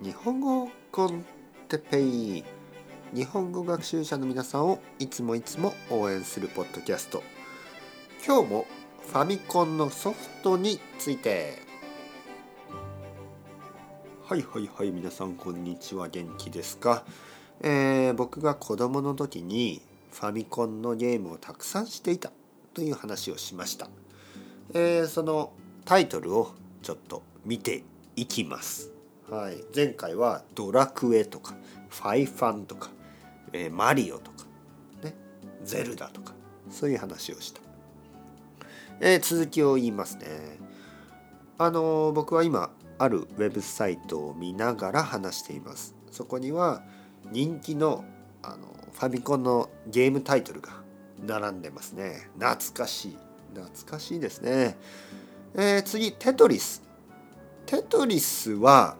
日本語コンテペイ。日本語学習者の皆さんをいつもいつも応援するポッドキャスト。今日もファミコンのソフトについて。はいはいはい皆さんこんにちは。元気ですか、えー、僕が子供の時にファミコンのゲームをたくさんしていた。という話をしました、えー、そのタイトルをちょっと見ていきます。はい、前回は「ドラクエ」とか「ファイファン」とか「えー、マリオ」とか、ね「ゼルダ」とかそういう話をした、えー、続きを言いますね。あのー、僕は今あるウェブサイトを見ながら話しています。そこには人気のあのファミコンのゲームタイトルが並んでますね。懐かしい。懐かしいですね、えー、次テトリス。テトリスは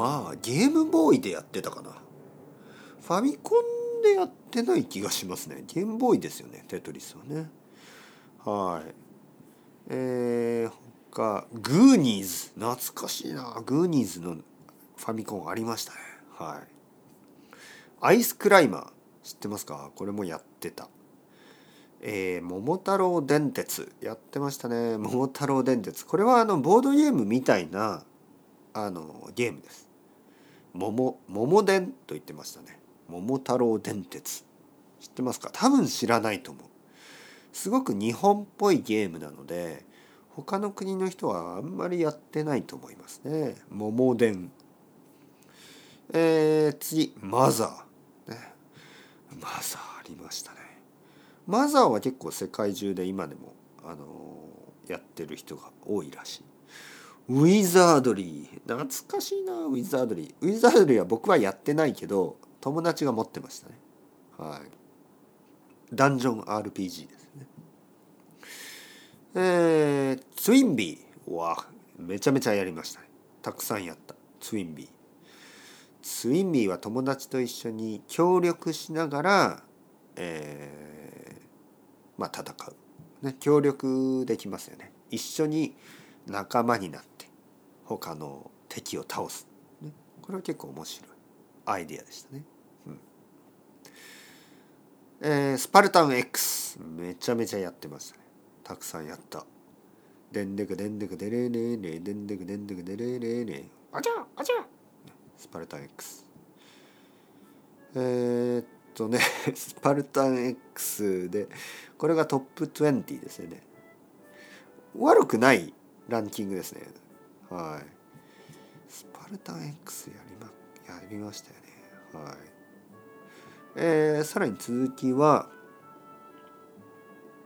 まあゲームボーイでやってたかな。ファミコンでやってない気がしますね。ゲームボーイですよねテトリスはね。はい。えー、他グーニーズ懐かしいな。グーニーズのファミコンありましたね。はい。アイスクライマー知ってますか？これもやってた。えー、桃太郎電鉄。やってましたね。桃太郎電鉄。これはあのボードゲームみたいなあのゲームです。桃桃電と言ってましたね。桃太郎電鉄。知ってますか？多分知らないと思う。すごく日本っぽいゲームなので他の国の人はあんまりやってないと思いますね。桃電えー、次マザー。ね。マザーありましたね。マザーは結構世界中で今でもあのー、やってる人が多いらしい。ウィザードリー。懐かしいなウィザードリー。ウィザードリーは僕はやってないけど友達が持ってましたね。はい。ダンジョン RPG ですね。えー、ツインビー。わめちゃめちゃやりましたね。たくさんやった。ツインビー。ツインビーは友達と一緒に協力しながら、えー、まあ戦う、ね、協力できますよね。一緒に仲間になって。他の敵を倒す、ね、これは結構面白い。アイデアでしたね。うん。えー、スパルタン X めちゃめちゃやってましたね。たくさんやった。でんでくでんでくでれれれでんでくでんでくでれれれあちゃあちゃスパルタン X えー、っとね スパルタン X でこれがトップ20ですよね。悪くないランキングですねはい。スパルタン X やりまやりましたよね。はい。えー、さらに続きは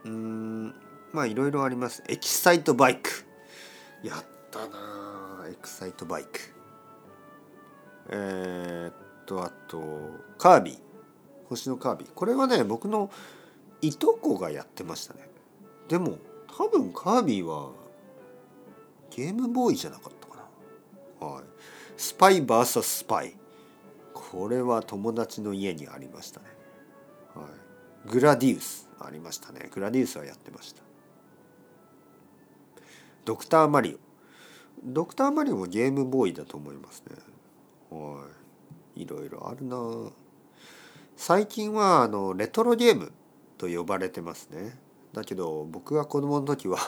うんまあいろいろあります。エキサイトバイク。やったなエキサイトバイク。えー、っとあとカービィ。星のカービィ。これはね僕のいとこがやってましたね。でも多分カービィはゲームボーイじゃなかったかな。はい。スパイ VS スパイ。これは友達の家にありましたね。はい。グラディウスありましたね。グラディウスはやってました。ドクターマリオ。ドクターマリオもゲームボーイだと思いますね。はい。いろいろあるな最近はあのレトロゲームと呼ばれてますね。だけど僕が子供の時は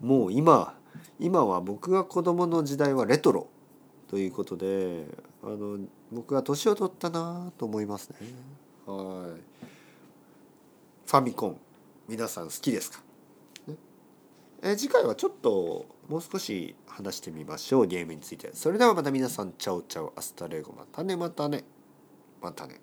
もう今今は僕が子供の時代はレトロということであの僕が年を取ったなと思いますね。はい。ファミコン皆さん好きですか、ね、え次回はちょっともう少し話してみましょうゲームについて。それではまた皆さん ciao ciao hasta luego またねまたねまたね。